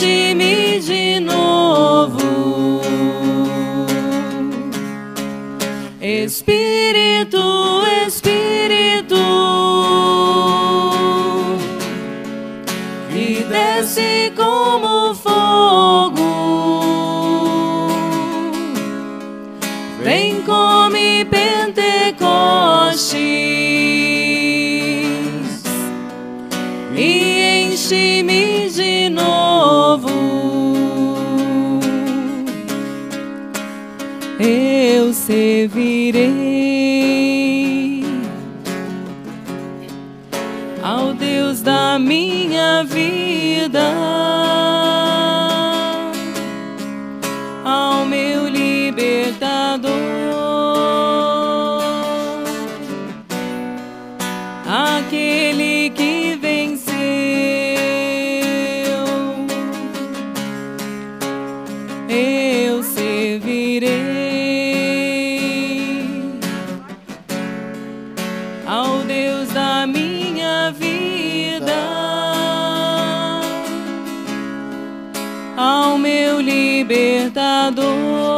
enche-me de novo. Espírito, it libertador,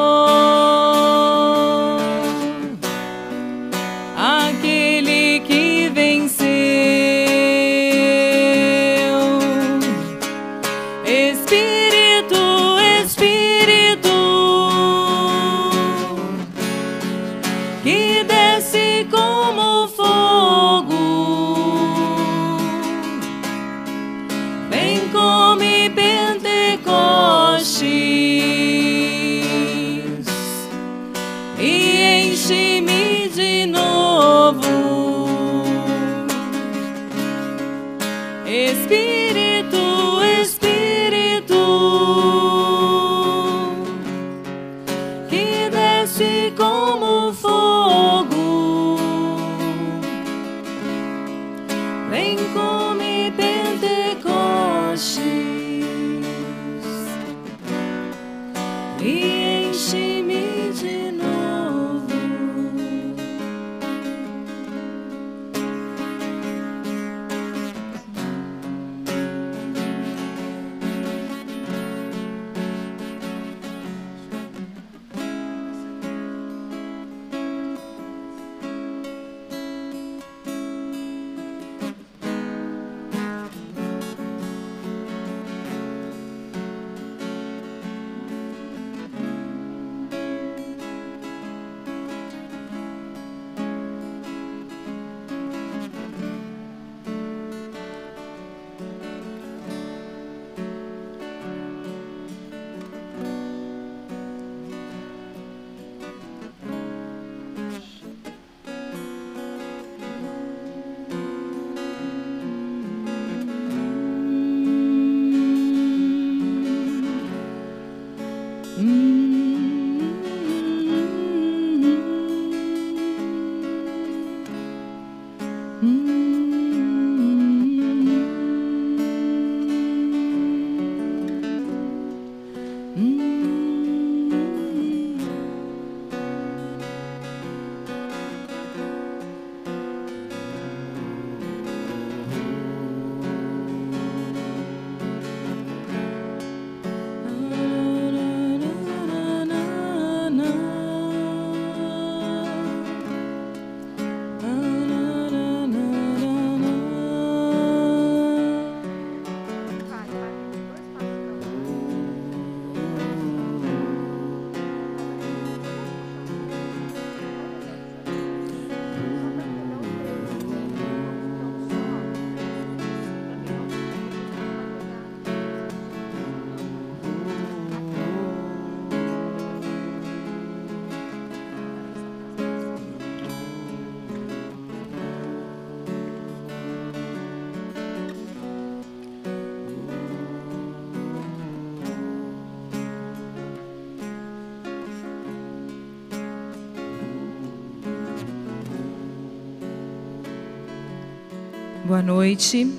Boa noite,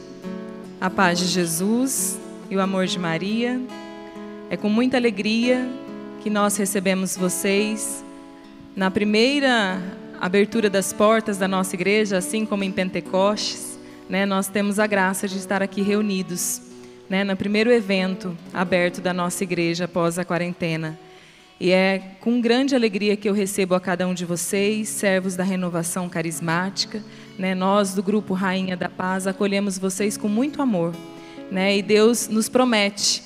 a paz de Jesus e o amor de Maria. É com muita alegria que nós recebemos vocês na primeira abertura das portas da nossa igreja, assim como em Pentecostes. Né, nós temos a graça de estar aqui reunidos né, no primeiro evento aberto da nossa igreja após a quarentena. E é com grande alegria que eu recebo a cada um de vocês, servos da renovação carismática. Né? Nós, do grupo Rainha da Paz, acolhemos vocês com muito amor. Né? E Deus nos promete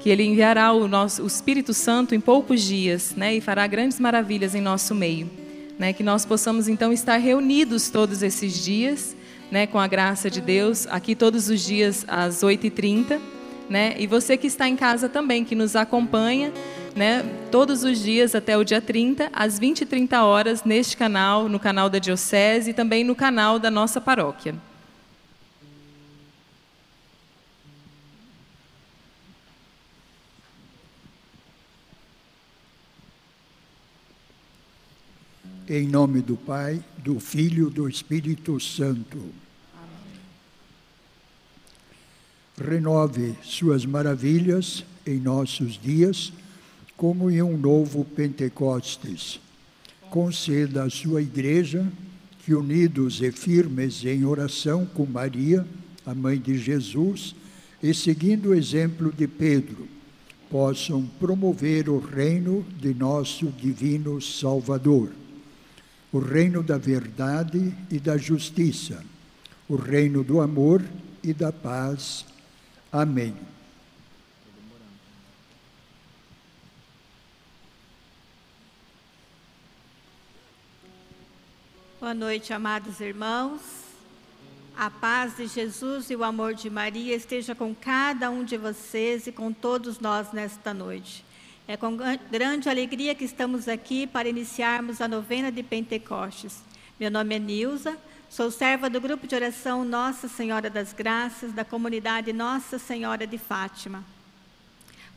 que Ele enviará o, nosso, o Espírito Santo em poucos dias né? e fará grandes maravilhas em nosso meio. Né? Que nós possamos então estar reunidos todos esses dias, né? com a graça de Deus, aqui todos os dias às 8h30. Né? E você que está em casa também, que nos acompanha né, todos os dias até o dia 30, às 20 e 30 horas, neste canal, no canal da Diocese e também no canal da nossa paróquia. Em nome do Pai, do Filho e do Espírito Santo. Amém. Renove suas maravilhas em nossos dias como em um novo Pentecostes. Conceda à sua igreja que, unidos e firmes em oração com Maria, a mãe de Jesus, e seguindo o exemplo de Pedro, possam promover o reino de nosso divino Salvador, o reino da verdade e da justiça, o reino do amor e da paz. Amém. Boa noite, amados irmãos. A paz de Jesus e o amor de Maria esteja com cada um de vocês e com todos nós nesta noite. É com grande alegria que estamos aqui para iniciarmos a novena de Pentecostes. Meu nome é Nilza, sou serva do grupo de oração Nossa Senhora das Graças, da comunidade Nossa Senhora de Fátima.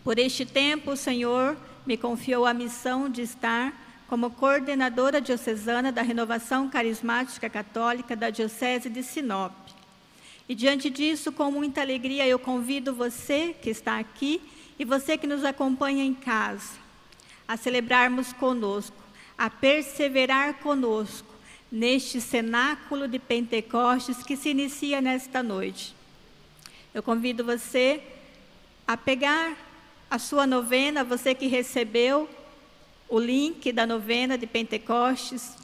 Por este tempo, o Senhor me confiou a missão de estar como coordenadora diocesana da Renovação Carismática Católica da Diocese de Sinop. E diante disso, com muita alegria, eu convido você que está aqui e você que nos acompanha em casa a celebrarmos conosco, a perseverar conosco neste cenáculo de Pentecostes que se inicia nesta noite. Eu convido você a pegar a sua novena, você que recebeu o link da novena de Pentecostes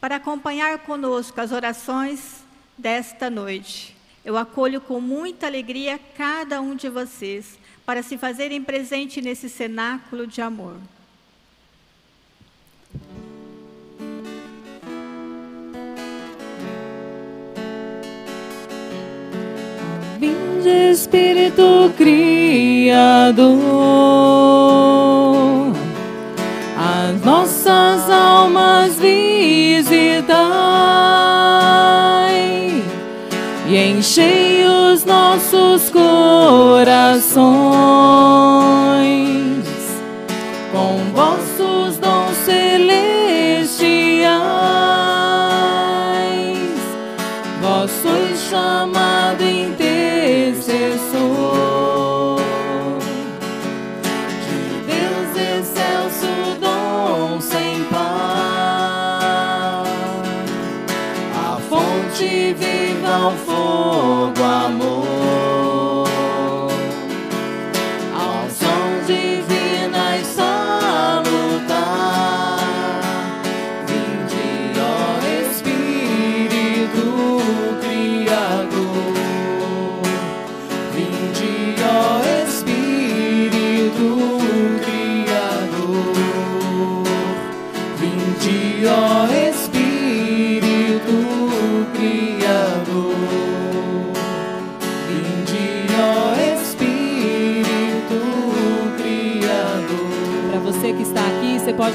para acompanhar conosco as orações desta noite. Eu acolho com muita alegria cada um de vocês para se fazerem presente nesse cenáculo de amor. Espírito Criador. As nossas almas visitai e enchei os nossos corações triunfo.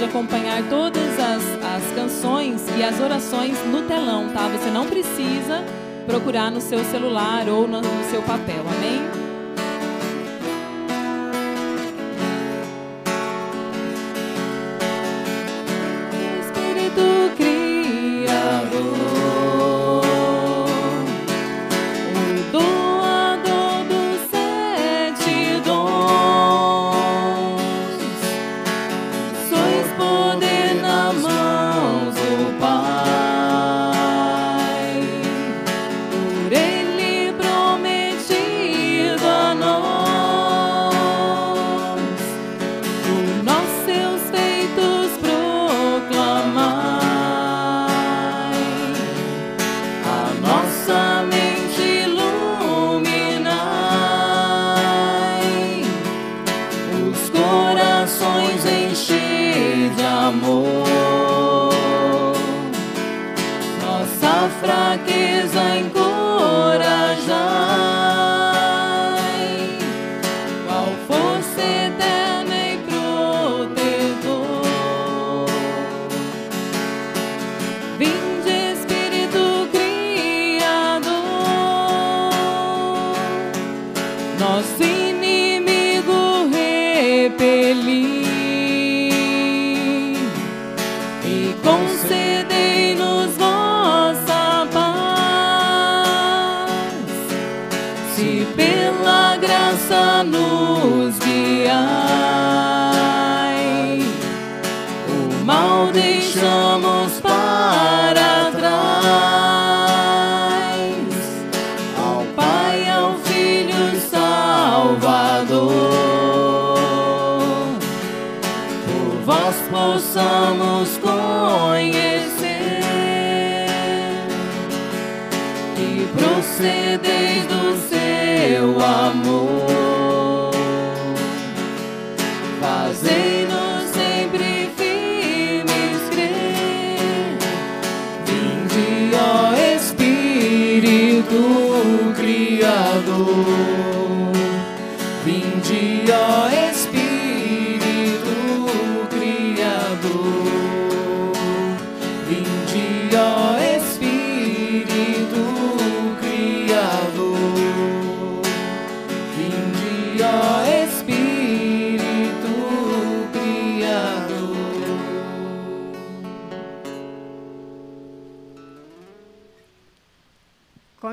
Pode acompanhar todas as, as canções e as orações no telão, tá? Você não precisa procurar no seu celular ou no, no seu papel, amém? Nos guiai, o mal deixamos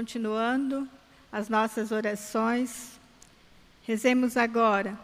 Continuando as nossas orações, rezemos agora.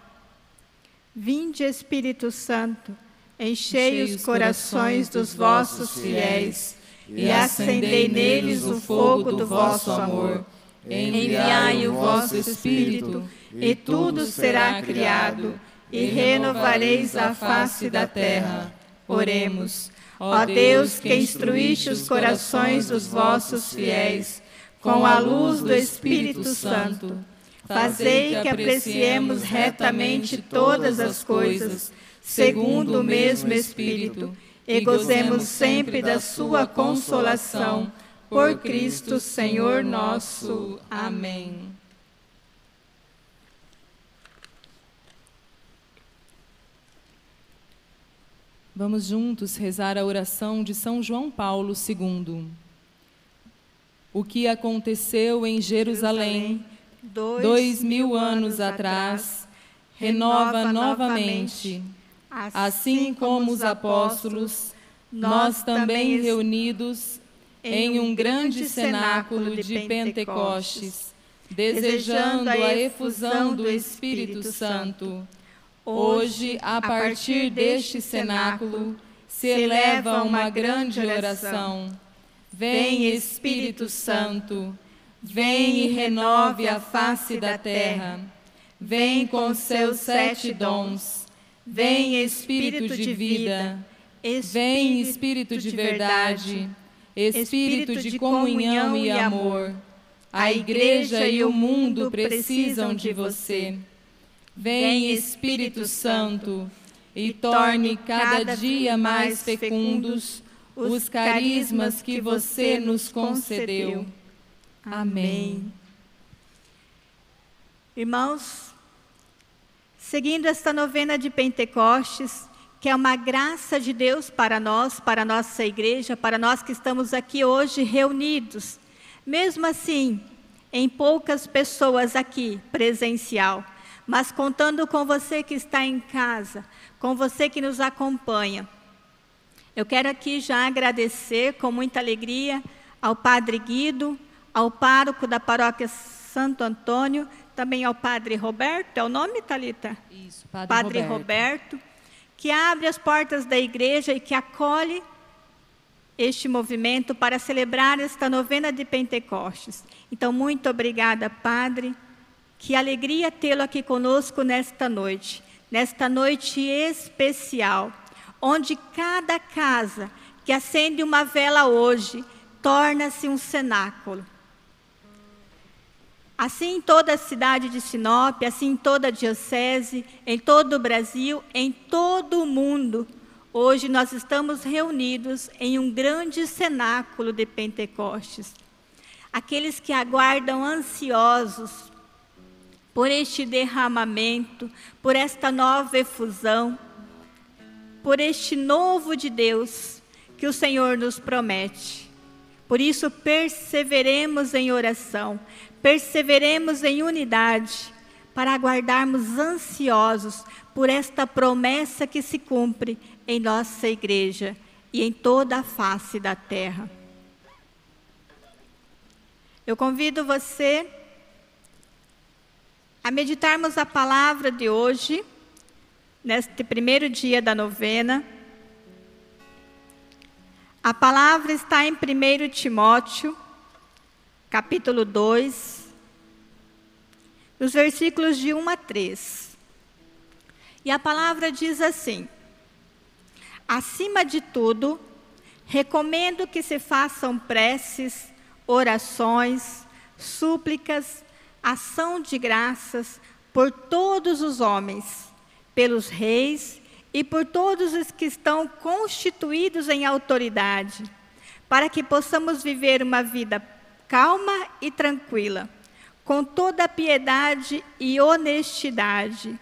Vinde, Espírito Santo, enchei os corações dos vossos fiéis e acendei neles o fogo do vosso amor. Enviai o vosso Espírito, e tudo será criado, e renovareis a face da terra. Oremos. Ó Deus, que instruíste os corações dos vossos fiéis com a luz do Espírito Santo, fazei que apreciemos retamente todas as coisas, segundo o mesmo Espírito, e gozemos sempre da sua consolação. Por Cristo, Senhor nosso. Amém. Vamos juntos rezar a oração de São João Paulo II. O que aconteceu em Jerusalém dois mil anos atrás renova novamente. Assim como os apóstolos, nós também reunidos em um grande cenáculo de Pentecostes, desejando a efusão do Espírito Santo. Hoje, a partir deste cenáculo, se eleva uma grande oração. Vem, Espírito Santo, vem e renove a face da terra. Vem com seus sete dons. Vem, Espírito de vida. Vem, Espírito de verdade. Espírito de comunhão e amor. A igreja e o mundo precisam de você. Vem, Espírito Santo, e torne cada dia mais fecundos os carismas que você nos concedeu. Amém. Irmãos, seguindo esta novena de Pentecostes, que é uma graça de Deus para nós, para a nossa igreja, para nós que estamos aqui hoje reunidos, mesmo assim, em poucas pessoas aqui, presencial, mas contando com você que está em casa, com você que nos acompanha. Eu quero aqui já agradecer com muita alegria ao Padre Guido, ao pároco da paróquia Santo Antônio, também ao Padre Roberto, é o nome, Talita? Isso, Padre, Padre Roberto. Roberto, que abre as portas da igreja e que acolhe este movimento para celebrar esta novena de Pentecostes. Então, muito obrigada, Padre. Que alegria tê-lo aqui conosco nesta noite, nesta noite especial, onde cada casa que acende uma vela hoje torna-se um cenáculo. Assim em toda a cidade de Sinop, assim em toda a diocese, em todo o Brasil, em todo o mundo, Hoje nós estamos reunidos em um grande cenáculo de Pentecostes. Aqueles que aguardam ansiosos por este derramamento, por esta nova efusão, por este novo de Deus que o Senhor nos promete. Por isso, perseveremos em oração, perseveremos em unidade, para aguardarmos ansiosos por esta promessa que se cumpre em nossa igreja e em toda a face da terra. Eu convido você a meditarmos a palavra de hoje, neste primeiro dia da novena. A palavra está em 1 Timóteo, capítulo 2, nos versículos de 1 a 3. E a palavra diz assim: Acima de tudo, recomendo que se façam preces, orações, súplicas, ação de graças por todos os homens, pelos reis e por todos os que estão constituídos em autoridade, para que possamos viver uma vida calma e tranquila, com toda piedade e honestidade.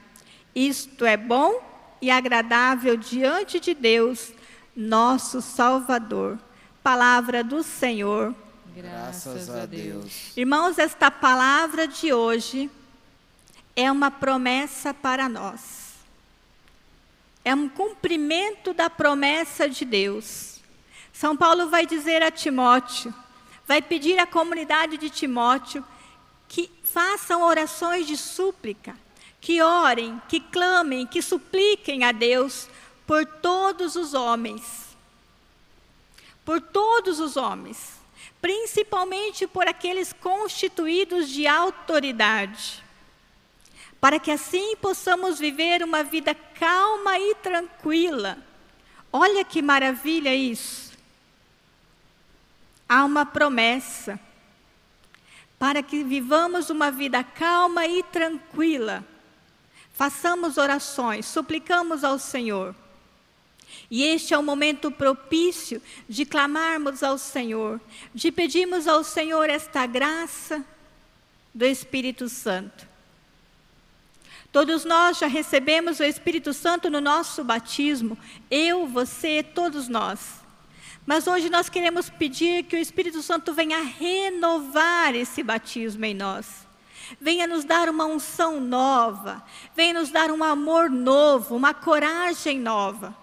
Isto é bom e agradável diante de Deus, nosso Salvador. Palavra do Senhor. Graças a Deus. Irmãos, esta palavra de hoje é uma promessa para nós. É um cumprimento da promessa de Deus. São Paulo vai dizer a Timóteo, vai pedir à comunidade de Timóteo que façam orações de súplica, que orem, que clamem, que supliquem a Deus por todos os homens. Por todos os homens, principalmente por aqueles constituídos de autoridade, para que assim possamos viver uma vida calma e tranquila. Olha que maravilha isso. Há uma promessa para que vivamos uma vida calma e tranquila façamos orações, suplicamos ao Senhor. E este é o momento propício de clamarmos ao Senhor, de pedirmos ao Senhor esta graça do Espírito Santo. Todos nós já recebemos o Espírito Santo no nosso batismo, eu, você, todos nós. Mas hoje nós queremos pedir que o Espírito Santo venha renovar esse batismo em nós venha nos dar uma unção nova, venha nos dar um amor novo, uma coragem nova.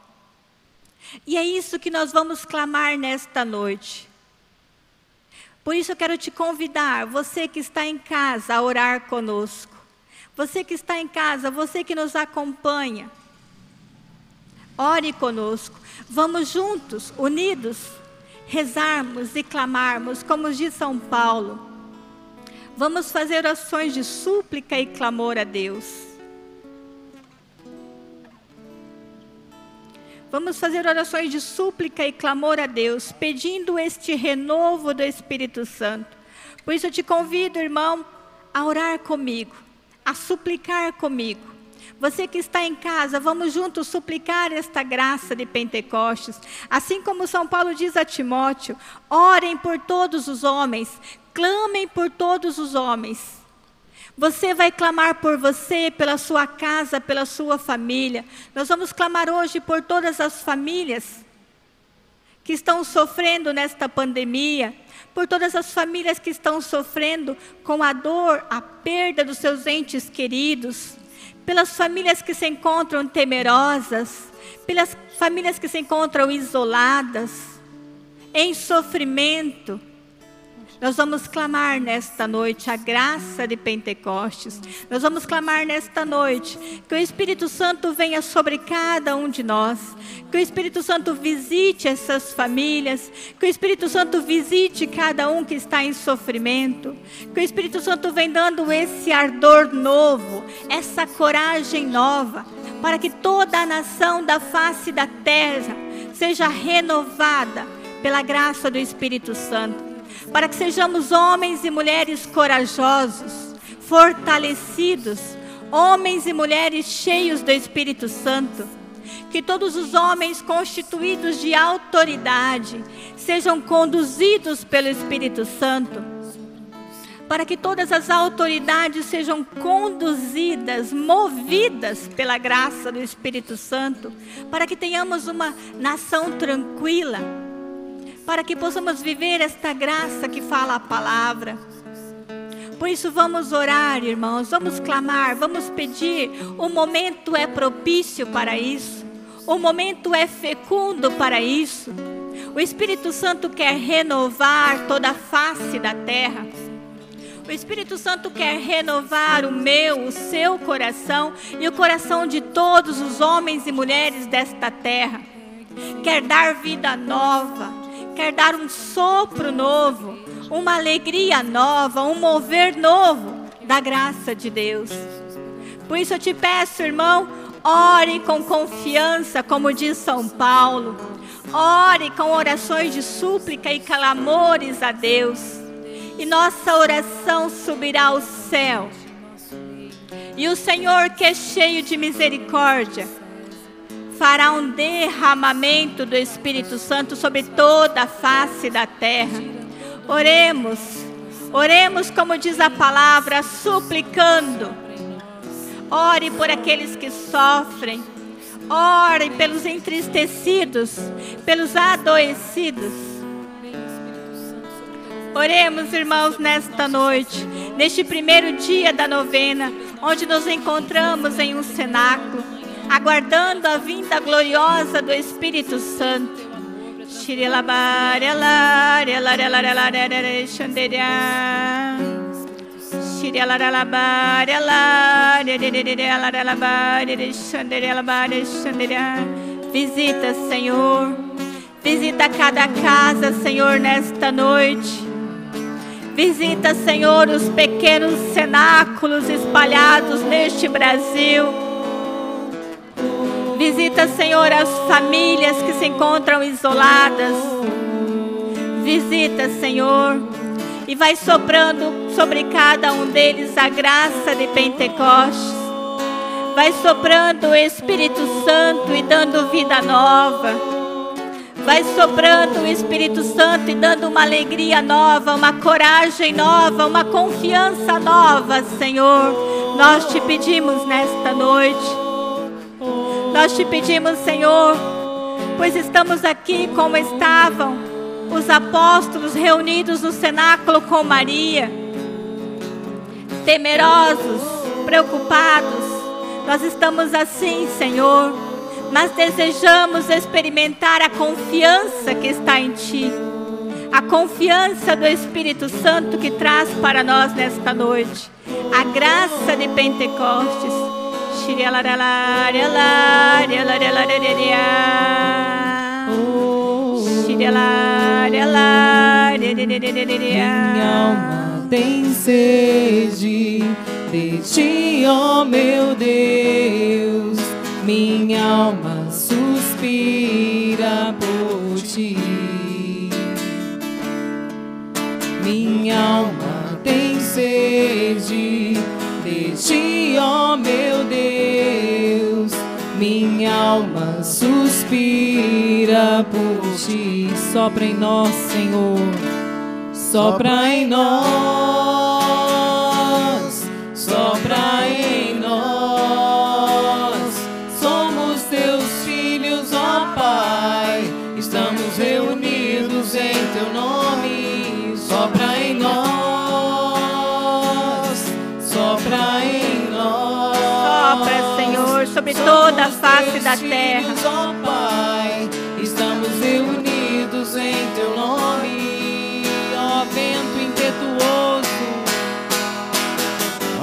E é isso que nós vamos clamar nesta noite. Por isso eu quero te convidar, você que está em casa, a orar conosco. Você que está em casa, você que nos acompanha. Ore conosco. Vamos juntos, unidos, rezarmos e clamarmos, como diz São Paulo. Vamos fazer orações de súplica e clamor a Deus. Vamos fazer orações de súplica e clamor a Deus, pedindo este renovo do Espírito Santo. Por isso eu te convido, irmão, a orar comigo, a suplicar comigo. Você que está em casa, vamos juntos suplicar esta graça de Pentecostes. Assim como São Paulo diz a Timóteo: orem por todos os homens, clamem por todos os homens. Você vai clamar por você, pela sua casa, pela sua família. Nós vamos clamar hoje por todas as famílias que estão sofrendo nesta pandemia, por todas as famílias que estão sofrendo com a dor, a perda dos seus entes queridos, pelas famílias que se encontram temerosas, pelas famílias que se encontram isoladas, em sofrimento nós vamos clamar nesta noite a graça de Pentecostes. Nós vamos clamar nesta noite que o Espírito Santo venha sobre cada um de nós. Que o Espírito Santo visite essas famílias. Que o Espírito Santo visite cada um que está em sofrimento. Que o Espírito Santo venha dando esse ardor novo, essa coragem nova, para que toda a nação da face da terra seja renovada pela graça do Espírito Santo para que sejamos homens e mulheres corajosos, fortalecidos, homens e mulheres cheios do Espírito Santo, Que todos os homens constituídos de autoridade sejam conduzidos pelo Espírito Santo. Para que todas as autoridades sejam conduzidas, movidas pela graça do Espírito Santo. Para que tenhamos uma nação tranquila. Para que possamos viver esta graça que fala a palavra por isso vamos orar, irmãos, vamos clamar, vamos pedir. O momento é propício para isso. O momento é fecundo para isso. O Espírito Santo quer renovar toda a face da terra. O Espírito Santo quer renovar o meu, o seu coração e o coração de todos os homens e mulheres desta terra. Quer dar vida nova, quer dar um sopro novo uma alegria nova, um mover novo da graça de Deus. Por isso eu te peço, irmão, ore com confiança, como diz São Paulo. Ore com orações de súplica e clamores a Deus. E nossa oração subirá ao céu. E o Senhor, que é cheio de misericórdia, fará um derramamento do Espírito Santo sobre toda a face da terra Oremos, oremos como diz a palavra, suplicando. Ore por aqueles que sofrem. Ore pelos entristecidos, pelos adoecidos. Oremos, irmãos, nesta noite, neste primeiro dia da novena, onde nos encontramos em um cenáculo, aguardando a vinda gloriosa do Espírito Santo. Visita, Senhor. Visita cada casa, Senhor, nesta noite. Visita, Senhor, os pequenos cenáculos espalhados neste Brasil. Visita, Senhor, as famílias que se encontram isoladas. Visita, Senhor, e vai soprando sobre cada um deles a graça de Pentecostes. Vai soprando o Espírito Santo e dando vida nova. Vai soprando o Espírito Santo e dando uma alegria nova, uma coragem nova, uma confiança nova, Senhor. Nós te pedimos nesta noite nós te pedimos, Senhor, pois estamos aqui como estavam os apóstolos reunidos no cenáculo com Maria, temerosos, preocupados. Nós estamos assim, Senhor, mas desejamos experimentar a confiança que está em Ti, a confiança do Espírito Santo que traz para nós nesta noite, a graça de Pentecostes minha alma tem sede de ti, ó oh meu Deus. Minha alma suspira por ti. Minha alma tem sede de ti, ó oh meu Deus. Minha alma suspira por ti. Sopra em nós, Senhor. Sopra em nós. Sobre toda a face da terra. Ó Pai, estamos reunidos em teu nome, ó vento impetuoso.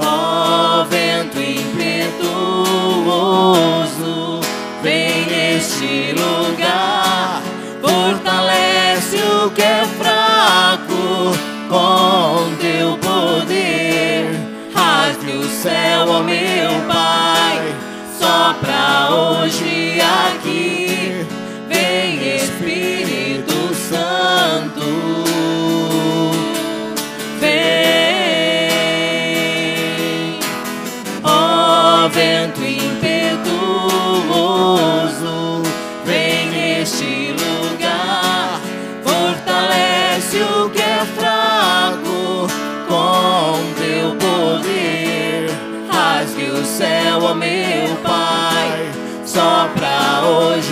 Ó vento impetuoso, vem neste lugar, fortalece o que é fraco com teu poder. Rasgue o céu, ó meu Pai hoje aqui. Sopra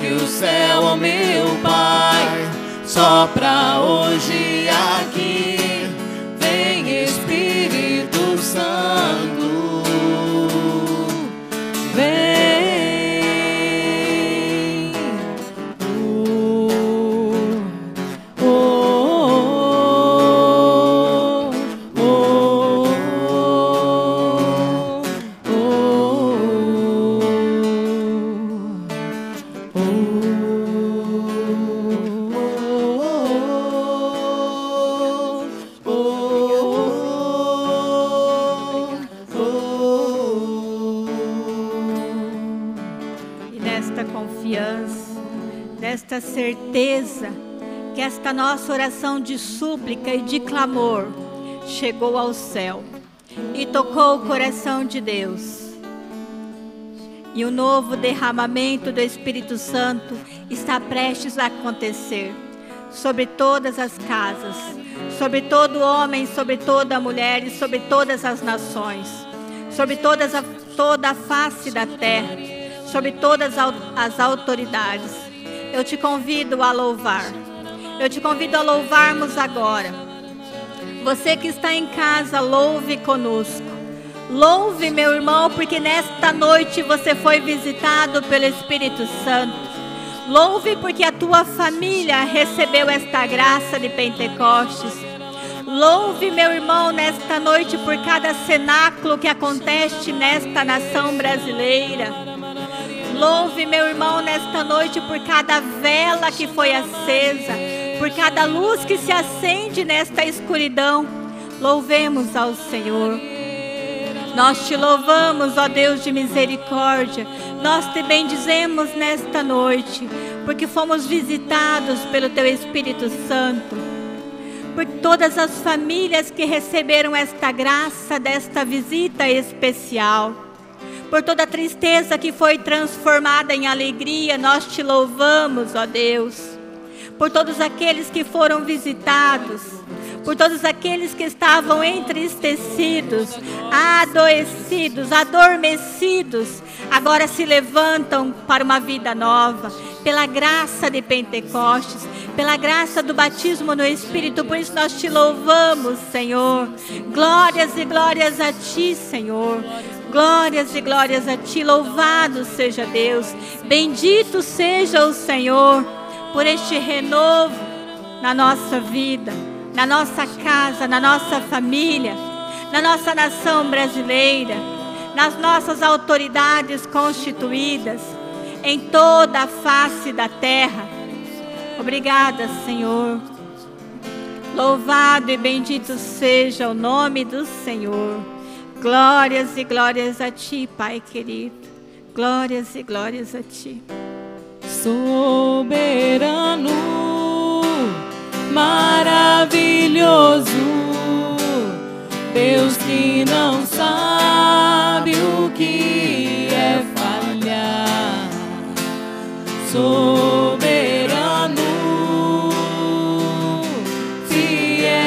Que o céu, ó meu Pai, só pra hoje aqui. Nossa oração de súplica e de clamor chegou ao céu e tocou o coração de Deus. E o novo derramamento do Espírito Santo está prestes a acontecer sobre todas as casas, sobre todo homem, sobre toda mulher e sobre todas as nações, sobre todas a, toda a face da terra, sobre todas as autoridades. Eu te convido a louvar. Eu te convido a louvarmos agora. Você que está em casa, louve conosco. Louve, meu irmão, porque nesta noite você foi visitado pelo Espírito Santo. Louve porque a tua família recebeu esta graça de Pentecostes. Louve, meu irmão, nesta noite por cada cenáculo que acontece nesta nação brasileira. Louve, meu irmão, nesta noite por cada vela que foi acesa por cada luz que se acende nesta escuridão. Louvemos ao Senhor. Nós te louvamos, ó Deus de misericórdia. Nós te bendizemos nesta noite, porque fomos visitados pelo teu Espírito Santo. Por todas as famílias que receberam esta graça desta visita especial. Por toda a tristeza que foi transformada em alegria, nós te louvamos, ó Deus por todos aqueles que foram visitados, por todos aqueles que estavam entristecidos, adoecidos, adormecidos, agora se levantam para uma vida nova, pela graça de Pentecostes, pela graça do batismo no Espírito, por isso nós te louvamos, Senhor. Glórias e glórias a ti, Senhor. Glórias e glórias a ti, louvado seja Deus, bendito seja o Senhor por este renovo na nossa vida, na nossa casa, na nossa família, na nossa nação brasileira, nas nossas autoridades constituídas, em toda a face da terra. Obrigada, Senhor. Louvado e bendito seja o nome do Senhor. Glórias e glórias a Ti, Pai querido. Glórias e glórias a Ti. Soberano, maravilhoso, Deus que não sabe o que é falhar. Soberano, fiel,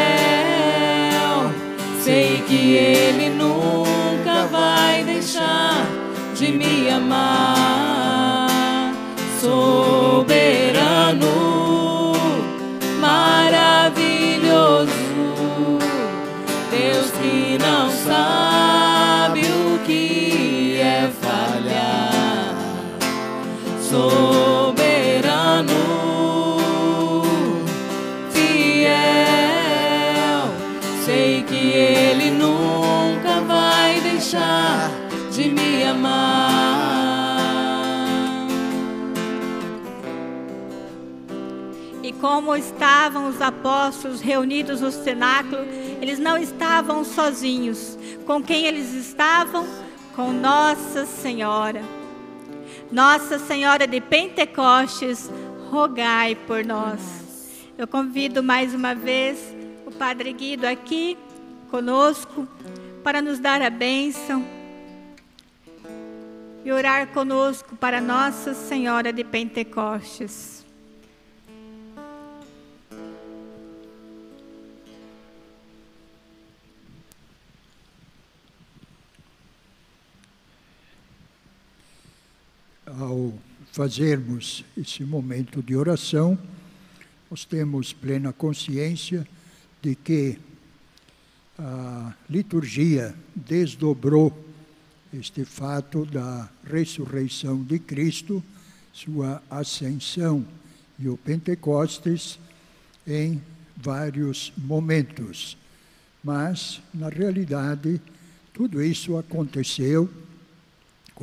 sei que Ele nunca vai deixar de me amar. Como estavam os apóstolos reunidos no cenáculo, eles não estavam sozinhos. Com quem eles estavam? Com Nossa Senhora. Nossa Senhora de Pentecostes, rogai por nós. Eu convido mais uma vez o Padre Guido aqui conosco para nos dar a bênção e orar conosco para Nossa Senhora de Pentecostes. Fazermos esse momento de oração, nós temos plena consciência de que a liturgia desdobrou este fato da ressurreição de Cristo, sua ascensão e o Pentecostes em vários momentos. Mas, na realidade, tudo isso aconteceu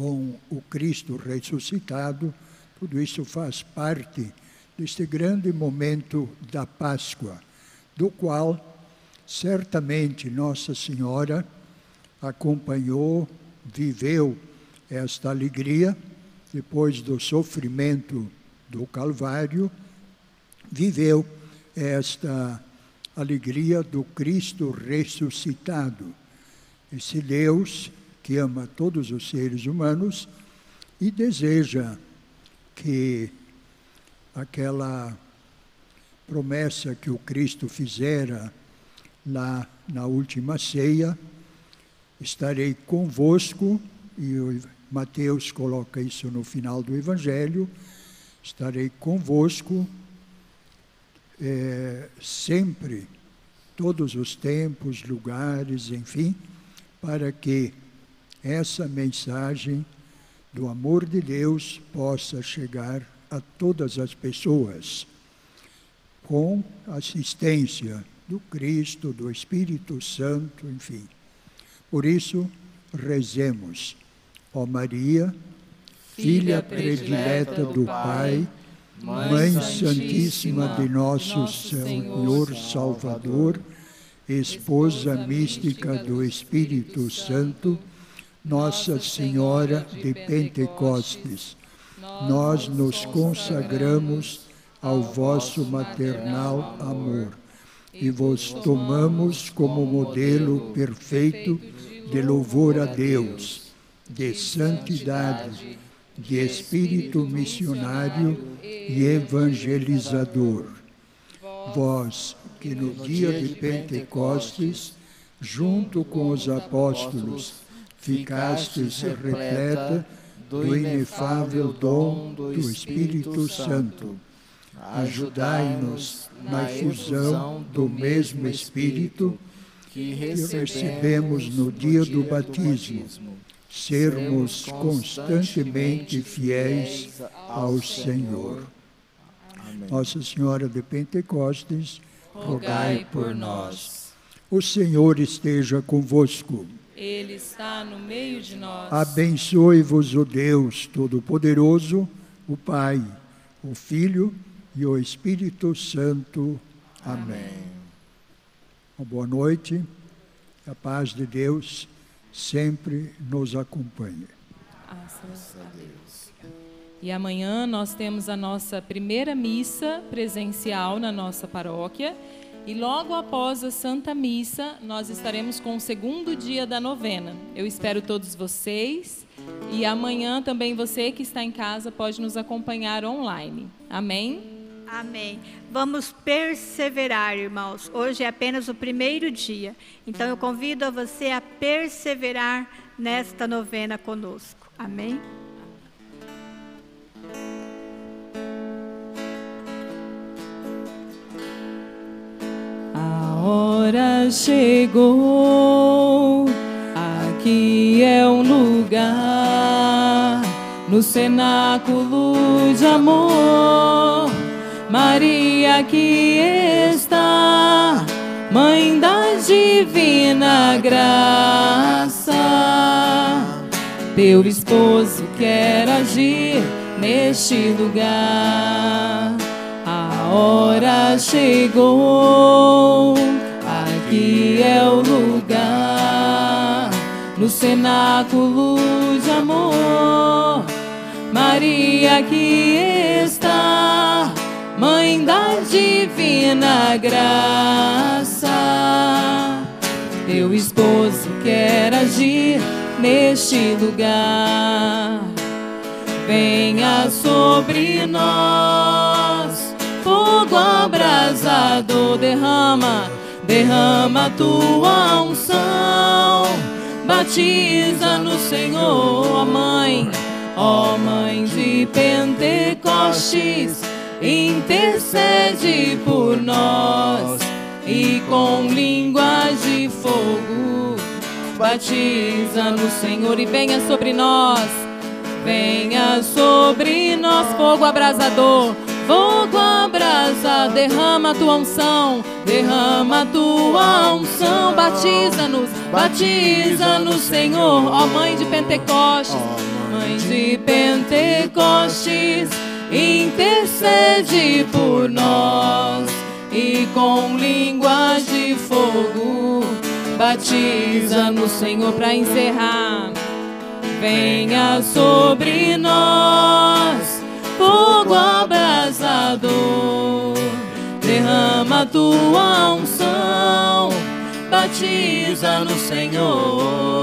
com o Cristo ressuscitado, tudo isso faz parte deste grande momento da Páscoa, do qual certamente Nossa Senhora acompanhou, viveu esta alegria depois do sofrimento do Calvário, viveu esta alegria do Cristo ressuscitado. Esse Deus que ama todos os seres humanos e deseja que aquela promessa que o Cristo fizera lá na última ceia, estarei convosco, e o Mateus coloca isso no final do Evangelho, estarei convosco é, sempre, todos os tempos, lugares, enfim, para que essa mensagem do amor de Deus possa chegar a todas as pessoas, com assistência do Cristo, do Espírito Santo, enfim. Por isso, rezemos. Ó Maria, filha predileta do Pai, Mãe Santíssima de nosso Senhor Salvador, esposa mística do Espírito Santo, Nossa Senhora de Pentecostes, nós nos consagramos ao vosso maternal amor e vos tomamos como modelo perfeito de louvor a Deus, de santidade, de espírito missionário e evangelizador. vós que no dia de Pentecostes, junto com os apóstolos, ficastes repleta do inefável dom do Espírito Santo. Ajudai-nos na efusão do mesmo Espírito que recebemos no dia do batismo, sermos constantemente fiéis ao Senhor. Nossa Senhora de Pentecostes, rogai por nós. O Senhor esteja convosco. Ele está no meio de nós. Abençoe-vos o Deus Todo-Poderoso, o Pai, o Filho e o Espírito Santo. Amém. Amém. Uma boa noite. A paz de Deus sempre nos acompanhe. Graças a Deus. E amanhã nós temos a nossa primeira missa presencial na nossa paróquia. E logo após a Santa Missa, nós estaremos com o segundo dia da novena. Eu espero todos vocês. E amanhã também você que está em casa pode nos acompanhar online. Amém? Amém. Vamos perseverar, irmãos. Hoje é apenas o primeiro dia. Então eu convido a você a perseverar nesta novena conosco. Amém? Hora chegou. Aqui é um lugar no cenáculo de amor. Maria aqui está, Mãe da divina graça. Teu esposo quer agir neste lugar. A hora chegou Aqui é o lugar, no cenáculo de amor. Maria aqui está, Mãe da divina graça. Teu esposo quer agir neste lugar. Venha sobre nós, fogo abrasador derrama derrama tua unção, batiza no Senhor, Mãe, ó Mãe de Pentecostes, intercede por nós. E com línguas de fogo, batiza no Senhor e venha sobre nós, venha sobre nós, fogo abrasador Fogo derrama tua unção, derrama tua unção, batiza-nos, batiza-nos, Senhor, ó Mãe de Pentecostes, Mãe de Pentecostes, intercede por nós e com línguas de fogo, batiza-nos, Senhor, para encerrar. Venha sobre nós fogo abrasador. Derrama tua unção, batiza no Senhor.